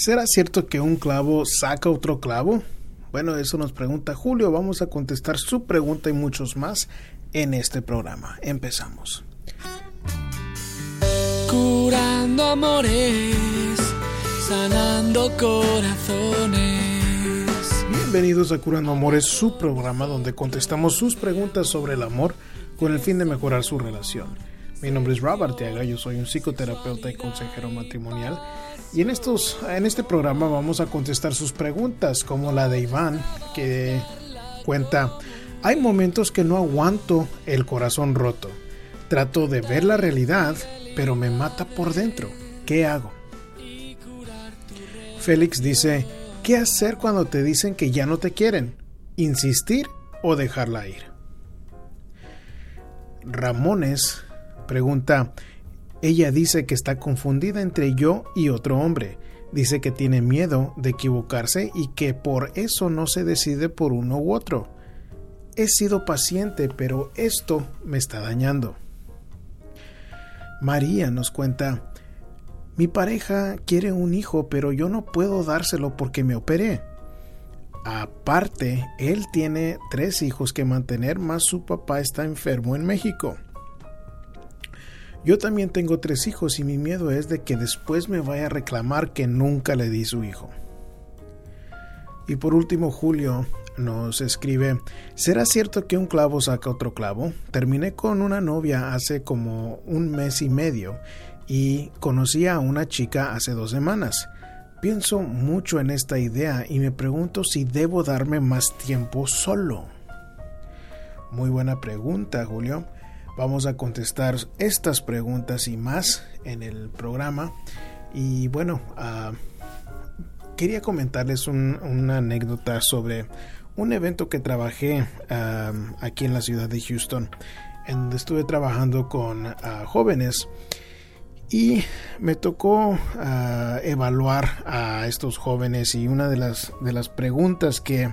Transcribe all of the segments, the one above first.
¿Será cierto que un clavo saca otro clavo? Bueno, eso nos pregunta Julio. Vamos a contestar su pregunta y muchos más en este programa. Empezamos. Curando amores, sanando corazones. Bienvenidos a Curando Amores, su programa donde contestamos sus preguntas sobre el amor con el fin de mejorar su relación. Mi nombre es Robert Arteaga, yo soy un psicoterapeuta y consejero matrimonial y en, estos, en este programa vamos a contestar sus preguntas, como la de Iván, que cuenta, hay momentos que no aguanto el corazón roto. Trato de ver la realidad, pero me mata por dentro. ¿Qué hago? Félix dice, ¿qué hacer cuando te dicen que ya no te quieren? ¿Insistir o dejarla ir? Ramones pregunta, ella dice que está confundida entre yo y otro hombre. Dice que tiene miedo de equivocarse y que por eso no se decide por uno u otro. He sido paciente, pero esto me está dañando. María nos cuenta, mi pareja quiere un hijo, pero yo no puedo dárselo porque me operé. Aparte, él tiene tres hijos que mantener, más su papá está enfermo en México. Yo también tengo tres hijos y mi miedo es de que después me vaya a reclamar que nunca le di su hijo. Y por último, Julio nos escribe, ¿será cierto que un clavo saca otro clavo? Terminé con una novia hace como un mes y medio y conocí a una chica hace dos semanas. Pienso mucho en esta idea y me pregunto si debo darme más tiempo solo. Muy buena pregunta, Julio. Vamos a contestar estas preguntas y más en el programa. Y bueno, ah, quería comentarles una anécdota sobre un evento que trabajé ah, aquí en la ciudad de Houston, en donde estuve trabajando con ah, jóvenes y me tocó evaluar a estos jóvenes y una de las, de las preguntas que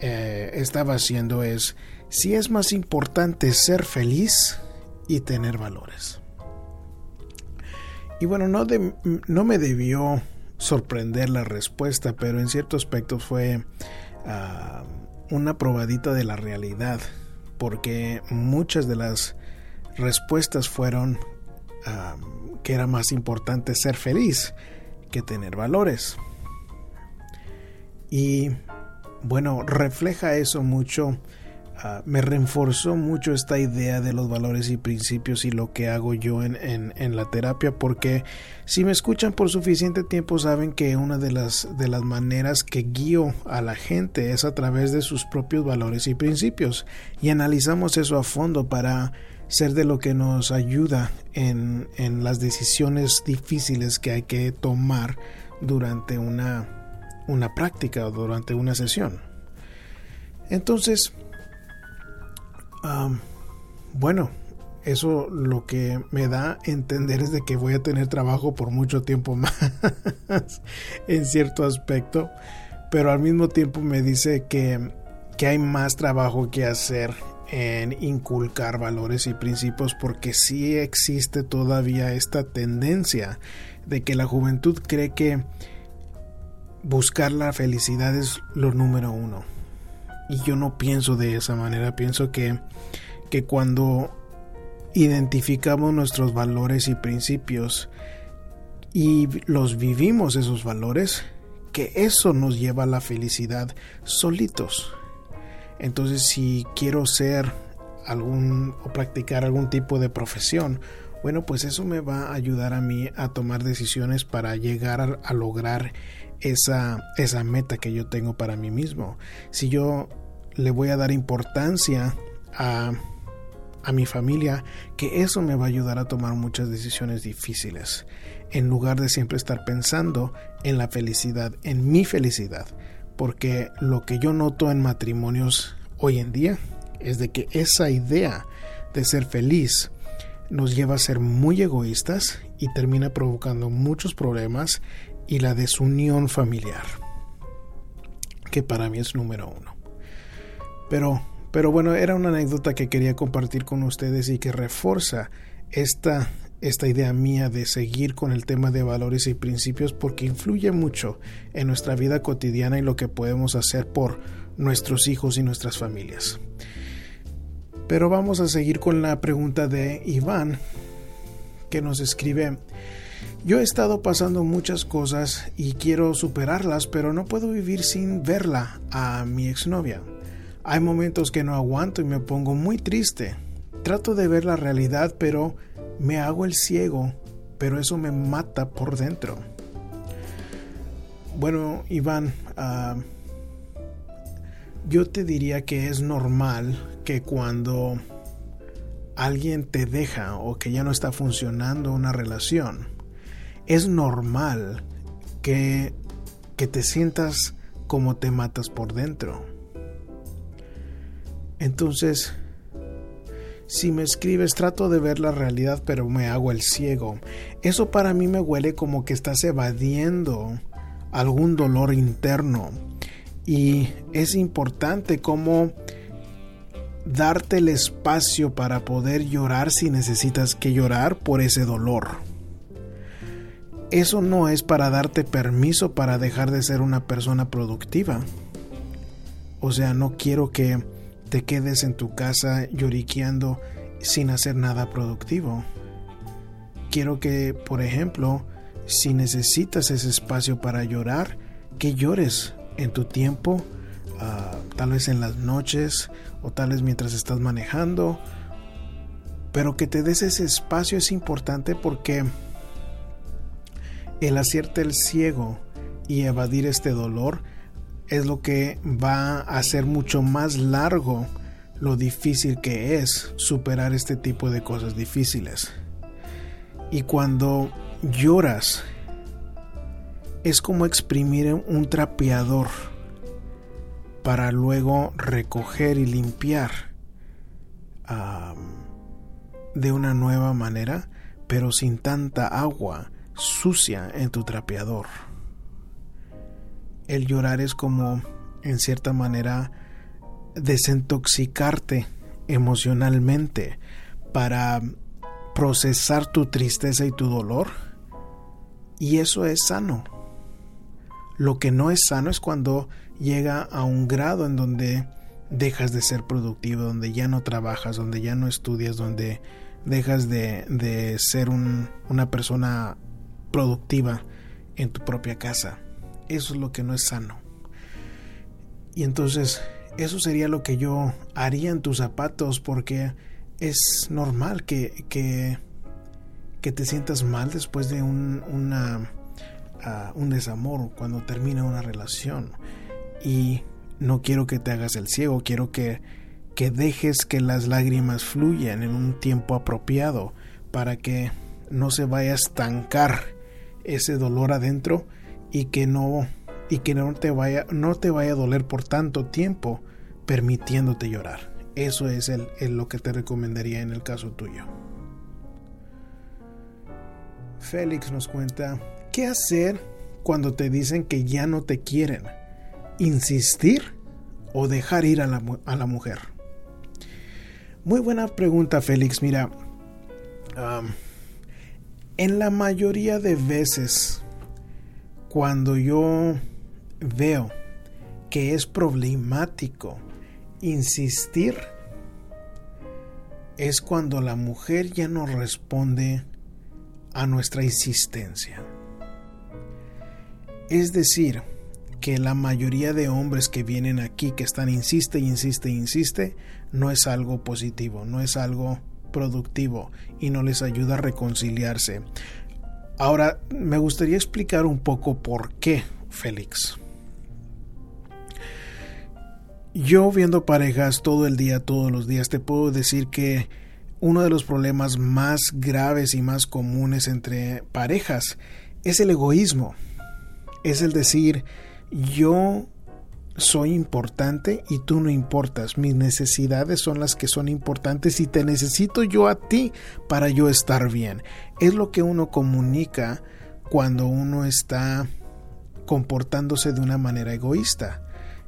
eh, estaba haciendo es si es más importante ser feliz y tener valores. Y bueno, no, no me debió sorprender la respuesta, pero en cierto aspecto fue ah, una probadita de la realidad, porque muchas de las respuestas fueron ah, que era más importante ser feliz que tener valores. Y bueno, refleja eso mucho Ah, me reforzó mucho esta idea de los valores y principios y lo que hago yo en, en, la terapia porque si me escuchan por suficiente tiempo saben que una de las, de las maneras que guío a la gente es a través de sus propios valores y principios y analizamos eso a fondo para ser de lo que nos ayuda en, en las decisiones difíciles que hay que tomar durante una, una práctica o durante una sesión. Entonces, bueno, eso lo que me da a entender es de que voy a tener trabajo por mucho tiempo más en cierto aspecto, pero al mismo tiempo me dice que, que hay más trabajo que hacer en inculcar valores y principios porque sí existe todavía esta tendencia de que la juventud cree que buscar la felicidad es lo número uno y yo no pienso de esa manera, pienso que, que cuando identificamos nuestros valores y principios y los vivimos esos valores, que eso nos lleva a la felicidad solitos. Entonces, si quiero ser algún o practicar algún tipo de profesión, bueno, pues eso me va a ayudar a mí a tomar decisiones para llegar a, lograr esa, esa meta que yo tengo para mí mismo. Si yo le voy a dar importancia a, a mi familia, que eso me va a ayudar a tomar muchas decisiones difíciles, en lugar de siempre estar pensando en la felicidad, en mi felicidad. Porque lo que yo noto en matrimonios hoy en día es de que esa idea de ser feliz nos lleva a ser muy egoístas y termina provocando muchos problemas y la desunión familiar, que para mí es número uno. Pero, pero bueno, era una anécdota que quería compartir con ustedes y que refuerza esta, esta idea mía de seguir con el tema de valores y principios porque influye mucho en nuestra vida cotidiana y lo que podemos hacer por nuestros hijos y nuestras familias. Pero vamos a seguir con la pregunta de Iván que nos escribe yo he estado pasando muchas cosas y quiero superarlas, pero no puedo vivir sin verla a mi exnovia. Hay momentos que no aguanto y me pongo muy triste. Trato de ver la realidad, pero me hago el ciego, pero eso me mata por dentro. Bueno, Iván, uh, yo te diría que es normal que cuando alguien te deja o que ya no está funcionando una relación, es normal que, que te sientas como te matas por dentro. Entonces, si me escribes trato de ver la realidad pero me hago el ciego. Eso para mí me huele como que estás evadiendo algún dolor interno. Y es importante como darte el espacio para poder llorar si necesitas que llorar por ese dolor. Eso no es para darte permiso para dejar de ser una persona productiva. O sea, no quiero que te quedes en tu casa lloriqueando sin hacer nada productivo. Quiero que, por ejemplo, si necesitas ese espacio para llorar, que llores en tu tiempo, ah, tal vez en las noches o tal vez mientras estás manejando, pero que te des ese espacio es importante porque el hacerte el ciego y evadir este dolor es lo que va a hacer mucho más largo lo difícil que es superar este tipo de cosas difíciles. Y cuando lloras, es como exprimir un trapeador para luego recoger y limpiar de una nueva manera, pero sin tanta agua sucia en tu trapeador el llorar es como, en cierta manera, desintoxicarte emocionalmente para procesar tu tristeza y tu dolor. Y eso es sano. Lo que no es sano es cuando llega a un grado en donde dejas de ser productivo, donde ya no trabajas, donde ya no estudias, donde dejas de, ser un, una persona productiva en tu propia casa. Eso es lo que no es sano. Y entonces eso sería lo que yo haría en tus zapatos porque es normal que, que, te sientas mal después de un, una, ah, un desamor cuando termina una relación. Y no quiero que te hagas el ciego, quiero que, que dejes que las lágrimas fluyan en un tiempo apropiado para que no se vaya a estancar ese dolor adentro y que no y que no te vaya no te vaya a doler por tanto tiempo permitiéndote llorar. Eso es el, lo que te recomendaría en el caso tuyo. Félix nos cuenta, ¿qué hacer cuando te dicen que ya no te quieren? ¿Insistir o dejar ir a la, a la mujer? Muy buena pregunta, Félix. Mira, en la mayoría de veces cuando yo veo que es problemático insistir, es cuando la mujer ya no responde a nuestra insistencia. Es decir, que la mayoría de hombres que vienen aquí, que están insiste, insiste, insiste, no es algo positivo, no es algo productivo y no les ayuda a reconciliarse. Ahora, me gustaría explicar un poco por qué, Félix. Yo viendo parejas todo el día, todos los días, te puedo decir que uno de los problemas más graves y más comunes entre parejas es el egoísmo. Es el decir, yo soy importante y tú no importas. Mis necesidades son las que son importantes y te necesito yo a ti para yo estar bien. Es lo que uno comunica cuando uno está comportándose de una manera egoísta.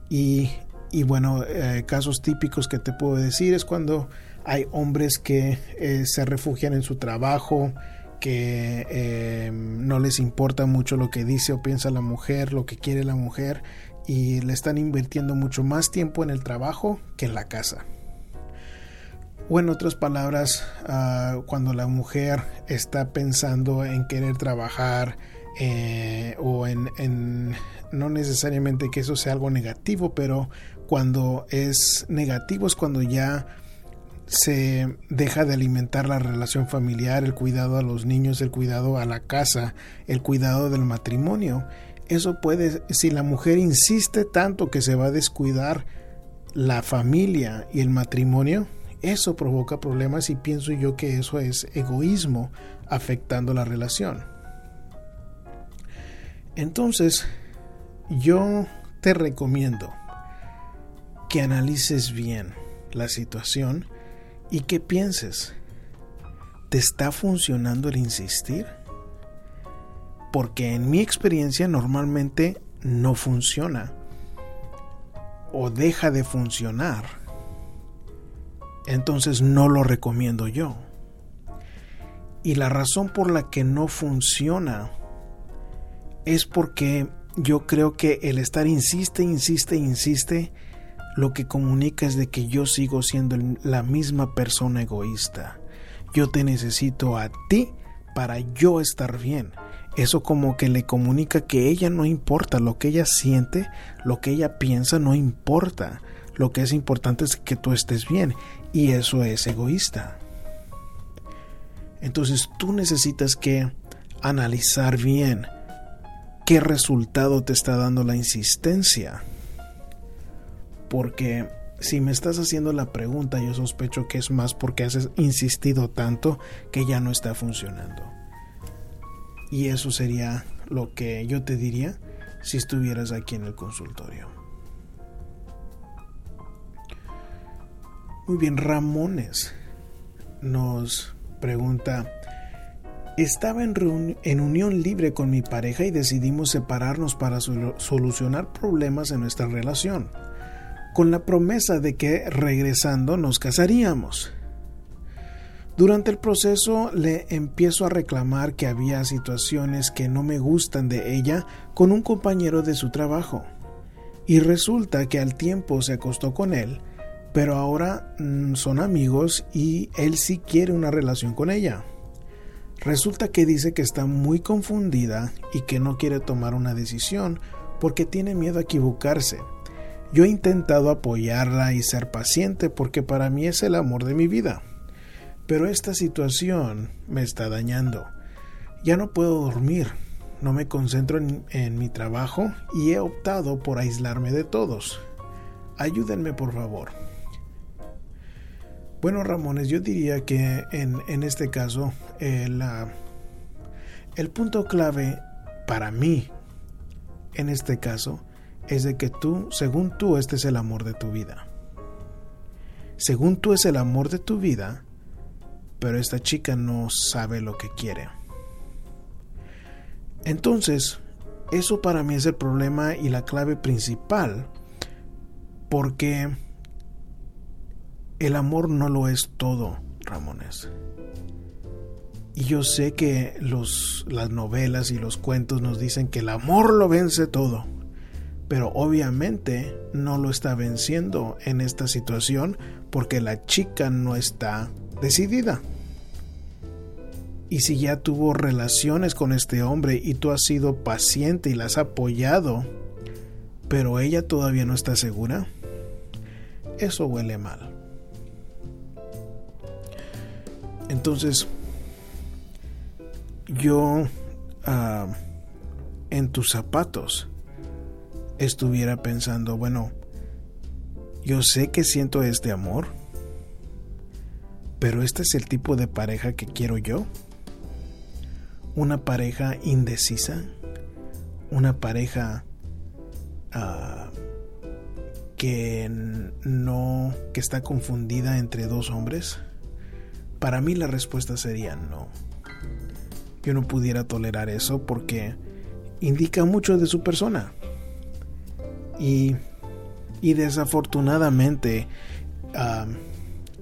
Y, y bueno, eh, casos típicos que te puedo decir es cuando hay hombres que eh, se refugian en su trabajo que eh, no les importa mucho lo que dice o piensa la mujer, lo que quiere la mujer y le están invirtiendo mucho más tiempo en el trabajo que en la casa. O en otras palabras, ah, cuando la mujer está pensando en querer trabajar eh, o en, no necesariamente que eso sea algo negativo, pero cuando es negativo es cuando ya se deja de alimentar la relación familiar, el cuidado a los niños, el cuidado a la casa, el cuidado del matrimonio. Eso puede, si la mujer insiste tanto que se va a descuidar la familia y el matrimonio, eso provoca problemas y pienso yo que eso es egoísmo afectando la relación. Entonces, yo te recomiendo que analices bien la situación y que pienses, ¿te está funcionando el insistir? Porque en mi experiencia normalmente no funciona o deja de funcionar. Entonces no lo recomiendo yo. Y la razón por la que no funciona es porque yo creo que el estar insiste, insiste, insiste, lo que comunica es de que yo sigo siendo la misma persona egoísta. Yo te necesito a ti para yo estar bien. Eso como que le comunica que ella no importa, lo que ella siente, lo que ella piensa no importa. Lo que es importante es que tú estés bien y eso es egoísta. Entonces tú necesitas que analizar bien qué resultado te está dando la insistencia porque si me estás haciendo la pregunta, yo sospecho que es más porque has insistido tanto que ya no está funcionando. Y eso sería lo que yo te diría si estuvieras aquí en el consultorio. Muy bien, Ramones nos pregunta, estaba en, unión libre con mi pareja y decidimos separarnos para solucionar problemas en nuestra relación con la promesa de que regresando nos casaríamos. Durante el proceso le empiezo a reclamar que había situaciones que no me gustan de ella con un compañero de su trabajo. Y resulta que al tiempo se acostó con él, pero ahora mm, son amigos y él sí quiere una relación con ella. Resulta que dice que está muy confundida y que no quiere tomar una decisión porque tiene miedo a equivocarse yo he intentado apoyarla y ser paciente porque para mí es el amor de mi vida. Pero esta situación me está dañando. Ya no puedo dormir, no me concentro en, mi trabajo y he optado por aislarme de todos. Ayúdenme por favor. Bueno, Ramones, yo diría que en, este caso el, el punto clave para mí, en este caso, es de que tú, según tú, este es el amor de tu vida. Según tú es el amor de tu vida, pero esta chica no sabe lo que quiere. Entonces, eso para mí es el problema y la clave principal, porque el amor no lo es todo, Ramones. Y yo sé que los, las novelas y los cuentos nos dicen que el amor lo vence todo pero obviamente no lo está venciendo en esta situación porque la chica no está decidida. Y si ya tuvo relaciones con este hombre y tú has sido paciente y la has apoyado, pero ella todavía no está segura, eso huele mal. Entonces, yo ah, en tus zapatos, estuviera pensando, bueno, yo sé que siento este amor, pero este es el tipo de pareja que quiero yo. Una pareja indecisa, una pareja ah, que no, que está confundida entre dos hombres. Para mí la respuesta sería no. Yo no pudiera tolerar eso porque indica mucho de su persona. Y, desafortunadamente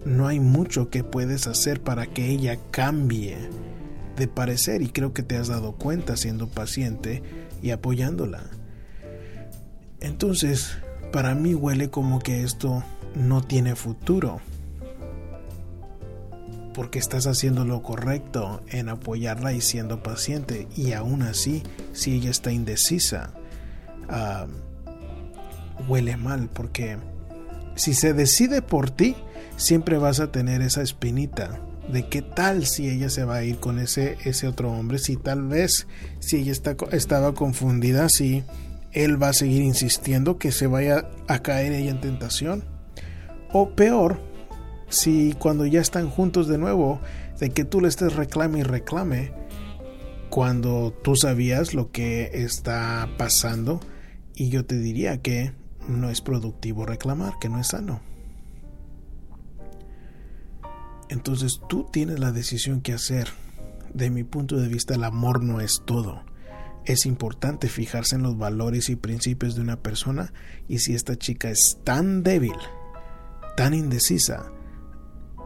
no hay mucho que puedes hacer para que ella cambie de parecer y creo que te has dado cuenta siendo paciente y apoyándola. Entonces, para mí huele como que esto no tiene futuro. Porque estás haciendo lo correcto en apoyarla y siendo paciente. Y aún así, si ella está indecisa, ah, huele mal. Porque si se decide por ti, siempre vas a tener esa espinita de qué tal si ella se va a ir con ese, ese otro hombre, si tal vez si ella está, estaba confundida, si él va a seguir insistiendo que se vaya a caer ella en tentación. O peor, si cuando ya están juntos de nuevo, de que tú le estés reclame y reclame, cuando tú sabías lo que está pasando, y yo te diría que no es productivo reclamar, que no es sano. Entonces tú tienes la decisión que hacer. De mi punto de vista, el amor no es todo. Es importante fijarse en los valores y principios de una persona y si esta chica es tan débil, tan indecisa,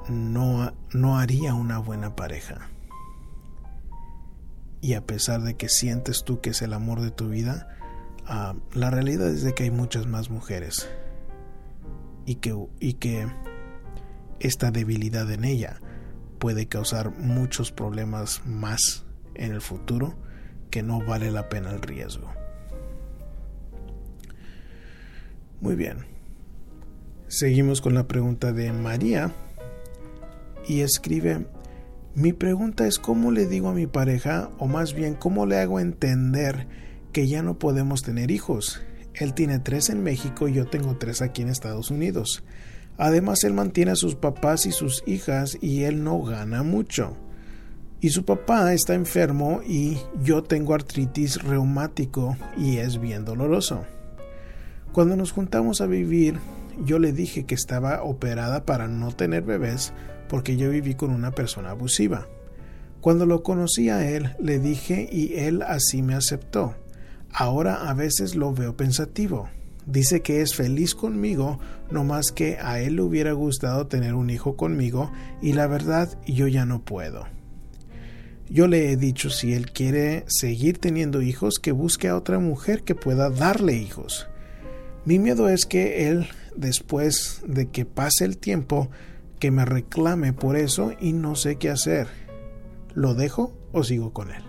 no, no haría una buena pareja. Y a pesar de que sientes tú que es el amor de tu vida, ah, la realidad es de que hay muchas más mujeres y que, y que esta debilidad en ella puede causar muchos problemas más en el futuro que no vale la pena el riesgo. Muy bien. Seguimos con la pregunta de María y escribe, mi pregunta es cómo le digo a mi pareja o más bien cómo le hago entender que ya no podemos tener hijos. Él tiene tres en México y yo tengo tres aquí en Estados Unidos. Además, él mantiene a sus papás y sus hijas y él no gana mucho. Y su papá está enfermo y yo tengo artritis reumático y es bien doloroso. Cuando nos juntamos a vivir, yo le dije que estaba operada para no tener bebés porque yo viví con una persona abusiva. Cuando lo conocí a él, le dije y él así me aceptó. Ahora a veces lo veo pensativo. Dice que es feliz conmigo, no más que a él le hubiera gustado tener un hijo conmigo y la verdad yo ya no puedo. Yo le he dicho si él quiere seguir teniendo hijos que busque a otra mujer que pueda darle hijos. Mi miedo es que él, después de que pase el tiempo, que me reclame por eso y no sé qué hacer. ¿Lo dejo o sigo con él?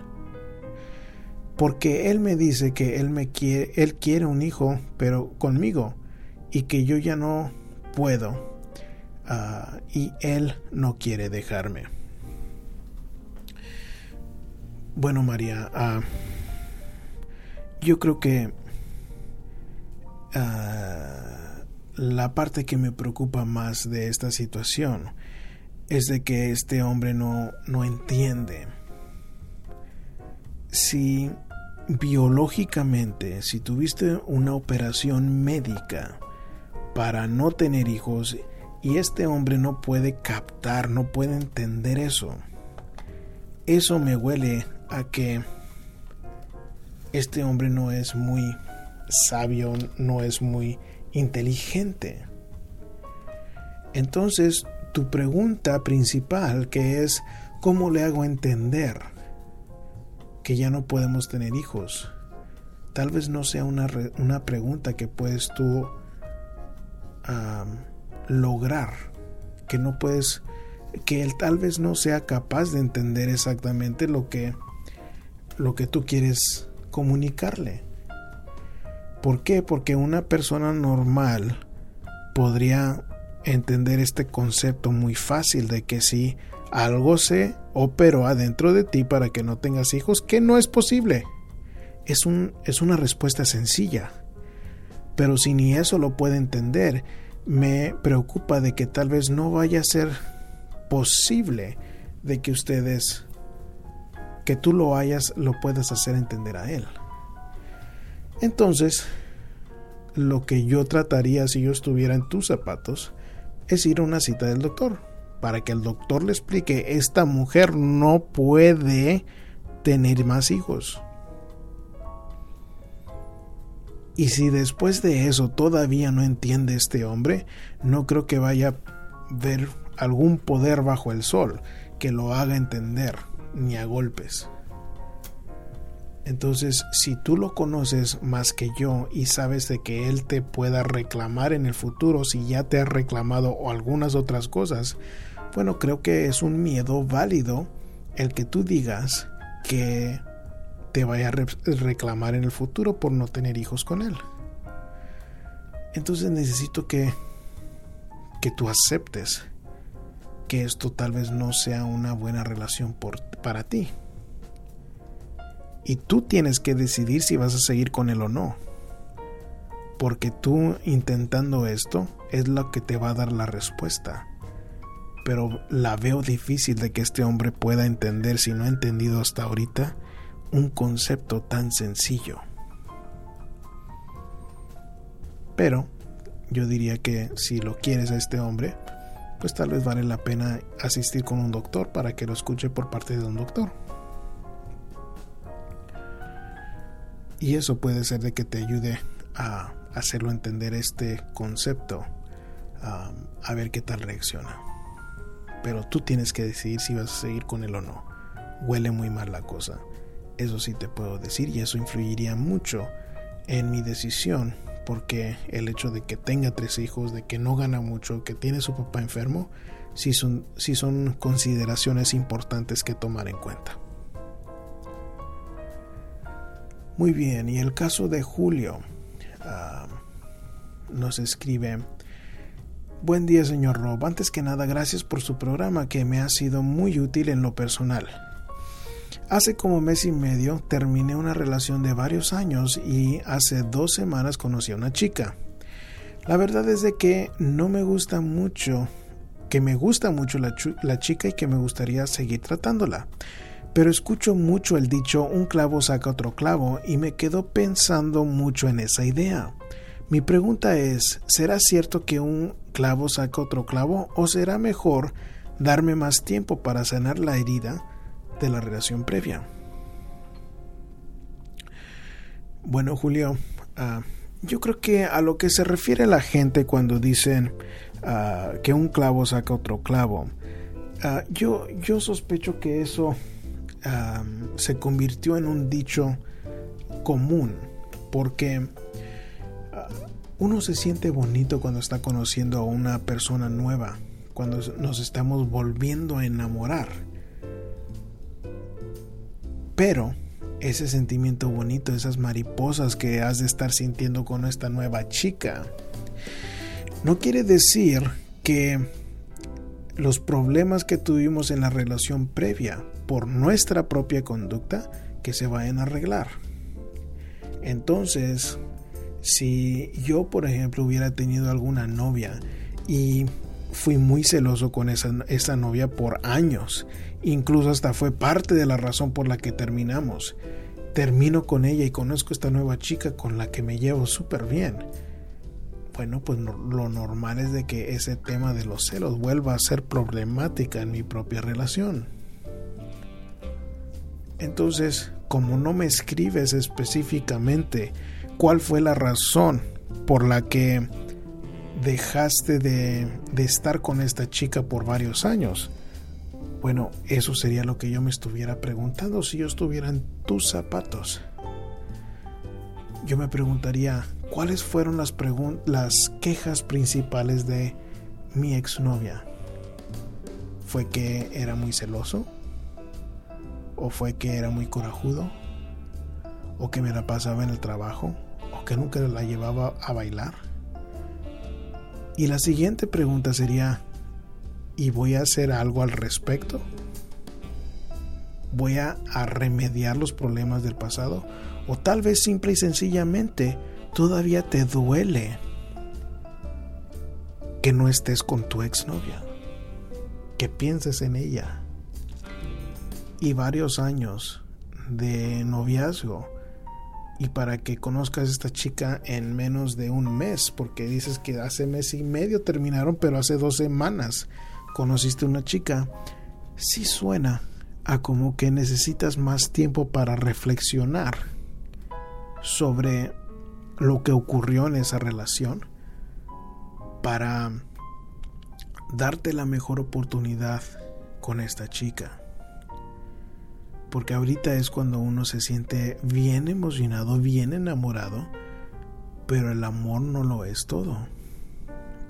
Porque él me dice que él me quiere, él quiere un hijo, pero conmigo, y que yo ya no puedo, ah, y él no quiere dejarme. Bueno, María, ah, yo creo que ah, la parte que me preocupa más de esta situación es de que este hombre no, no entiende si biológicamente, si tuviste una operación médica para no tener hijos y este hombre no puede captar, no puede entender eso, eso me huele a que este hombre no es muy sabio, no es muy inteligente. Entonces, tu pregunta principal que es, ¿cómo le hago entender? Que ya no podemos tener hijos. Tal vez no sea una, una pregunta que puedes tú lograr, que no puedes, que él tal vez no sea capaz de entender exactamente lo que, lo que tú quieres comunicarle. ¿Por qué? Porque una persona normal podría entender este concepto muy fácil de que si algo se operó adentro de ti para que no tengas hijos, que no es posible. Es, un, es una respuesta sencilla. Pero si ni eso lo puede entender, me preocupa de que tal vez no vaya a ser posible de que ustedes, que tú lo hayas, lo puedas hacer entender a él. Entonces, lo que yo trataría si yo estuviera en tus zapatos es ir a una cita del doctor para que el doctor le explique, esta mujer no puede tener más hijos. Y si después de eso todavía no entiende este hombre, no creo que vaya a ver algún poder bajo el sol que lo haga entender ni a golpes. Entonces, si tú lo conoces más que yo y sabes de que él te pueda reclamar en el futuro si ya te ha reclamado o algunas otras cosas, bueno, creo que es un miedo válido el que tú digas que te vaya a reclamar en el futuro por no tener hijos con él. Entonces necesito que que tú aceptes que esto tal vez no sea una buena relación por, para ti. Y tú tienes que decidir si vas a seguir con él o no. Porque tú intentando esto es lo que te va a dar la respuesta. Pero la veo difícil de que este hombre pueda entender, si no ha entendido hasta ahorita, un concepto tan sencillo. Pero yo diría que si lo quieres a este hombre, pues tal vez vale la pena asistir con un doctor para que lo escuche por parte de un doctor. Y eso puede ser de que te ayude a hacerlo entender este concepto, a ver qué tal reacciona. Pero tú tienes que decidir si vas a seguir con él o no. Huele muy mal la cosa. Eso sí te puedo decir y eso influiría mucho en mi decisión porque el hecho de que tenga tres hijos, de que no gana mucho, que tiene su papá enfermo, sí son, son consideraciones importantes que tomar en cuenta. Muy bien, y el caso de Julio ah, nos escribe, Buen día señor Rob, antes que nada gracias por su programa que me ha sido muy útil en lo personal. Hace como mes y medio terminé una relación de varios años y hace dos semanas conocí a una chica. La verdad es de que no me gusta mucho, que me gusta mucho la, la chica y que me gustaría seguir tratándola. Pero escucho mucho el dicho un clavo saca otro clavo y me quedo pensando mucho en esa idea. Mi pregunta es, ¿será cierto que un clavo saca otro clavo o será mejor darme más tiempo para sanar la herida? de la relación previa. Bueno, Julio, ah, yo creo que a lo que se refiere la gente cuando dicen ah, que un clavo saca otro clavo, ah, yo, yo sospecho que eso se convirtió en un dicho común, porque uno se siente bonito cuando está conociendo a una persona nueva, cuando nos estamos volviendo a enamorar. Pero ese sentimiento bonito, esas mariposas que has de estar sintiendo con esta nueva chica, no quiere decir que los problemas que tuvimos en la relación previa por nuestra propia conducta que se vayan a arreglar. Entonces, si yo, por ejemplo, hubiera tenido alguna novia y fui muy celoso con esa, novia por años Incluso hasta fue parte de la razón por la que terminamos. Termino con ella y conozco esta nueva chica con la que me llevo súper bien. Bueno, pues lo normal es de que ese tema de los celos vuelva a ser problemática en mi propia relación. Entonces, como no me escribes específicamente cuál fue la razón por la que dejaste de, estar con esta chica por varios años, bueno, eso sería lo que yo me estuviera preguntando si yo estuviera en tus zapatos. Yo me preguntaría, ¿cuáles fueron las, las quejas principales de mi exnovia? ¿Fue que era muy celoso? ¿O fue que era muy corajudo? ¿O que me la pasaba en el trabajo? ¿O que nunca la llevaba a bailar? Y la siguiente pregunta sería, y voy a hacer algo al respecto? ¿Voy a, remediar los problemas del pasado? ¿O tal vez simple y sencillamente todavía te duele que no estés con tu exnovia? Que pienses en ella. Y varios años de noviazgo y para que conozcas a esta chica en menos de un mes, porque dices que hace mes y medio terminaron, pero hace dos semanas conociste una chica, sí suena a como que necesitas más tiempo para reflexionar sobre lo que ocurrió en esa relación para darte la mejor oportunidad con esta chica. Porque ahorita es cuando uno se siente bien emocionado, bien enamorado, pero el amor no lo es todo.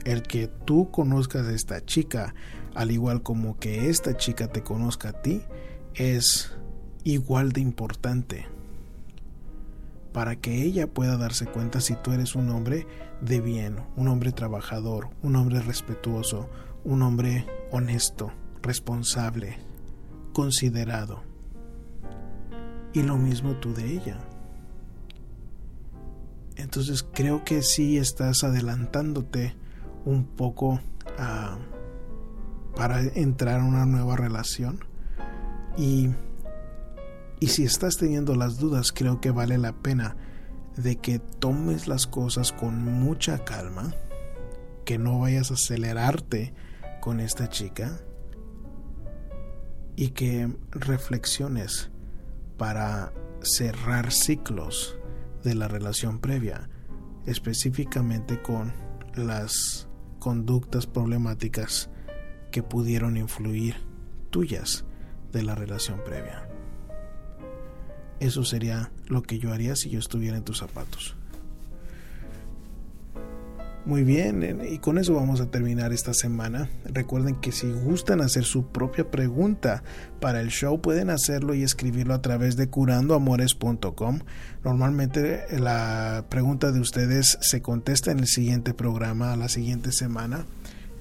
El que tú conozcas a esta chica, al igual como que esta chica te conozca a ti, es igual de importante para que ella pueda darse cuenta si tú eres un hombre de bien, un hombre trabajador, un hombre respetuoso, un hombre honesto, responsable, considerado. Y lo mismo tú de ella. Entonces creo que sí estás adelantándote un poco a, para entrar a una nueva relación. Y, y si estás teniendo las dudas, creo que vale la pena de que tomes las cosas con mucha calma, que no vayas a acelerarte con esta chica y que reflexiones para cerrar ciclos de la relación previa, específicamente con las conductas problemáticas que pudieron influir tuyas de la relación previa. Eso sería lo que yo haría si yo estuviera en tus zapatos. Muy bien, y con eso vamos a terminar esta semana. Recuerden que si gustan hacer su propia pregunta para el show, pueden hacerlo y escribirlo a través de curandoamores.com. Normalmente la pregunta de ustedes se contesta en el siguiente programa, a la siguiente semana.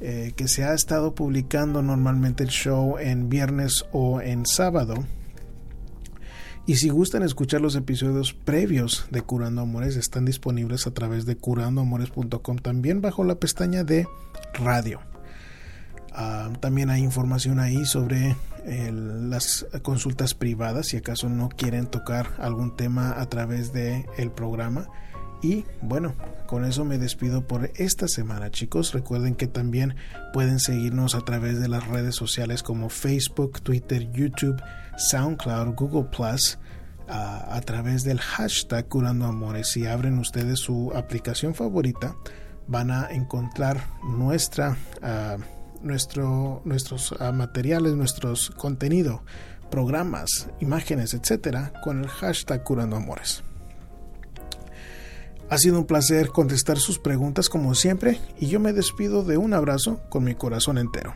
Eh, que se ha estado publicando normalmente el show en viernes o en sábado y si gustan escuchar los episodios previos de Curando Amores, están disponibles a través de curandoamores.com, también bajo la pestaña de radio. Ah, también hay información ahí sobre las consultas privadas, si acaso no quieren tocar algún tema a través del el programa. Y bueno, con eso me despido por esta semana, chicos. Recuerden que también pueden seguirnos a través de las redes sociales como Facebook, Twitter, YouTube, SoundCloud, Google Plus. A, través del hashtag Curando Amores. Si abren ustedes su aplicación favorita, van a encontrar nuestra, nuestro, nuestros materiales, nuestros contenidos, programas, imágenes, etcétera, con el hashtag Curando Amores. Ha sido un placer contestar sus preguntas como siempre y yo me despido de un abrazo con mi corazón entero.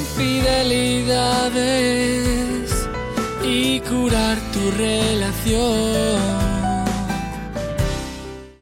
infidelidades y curar tu relación.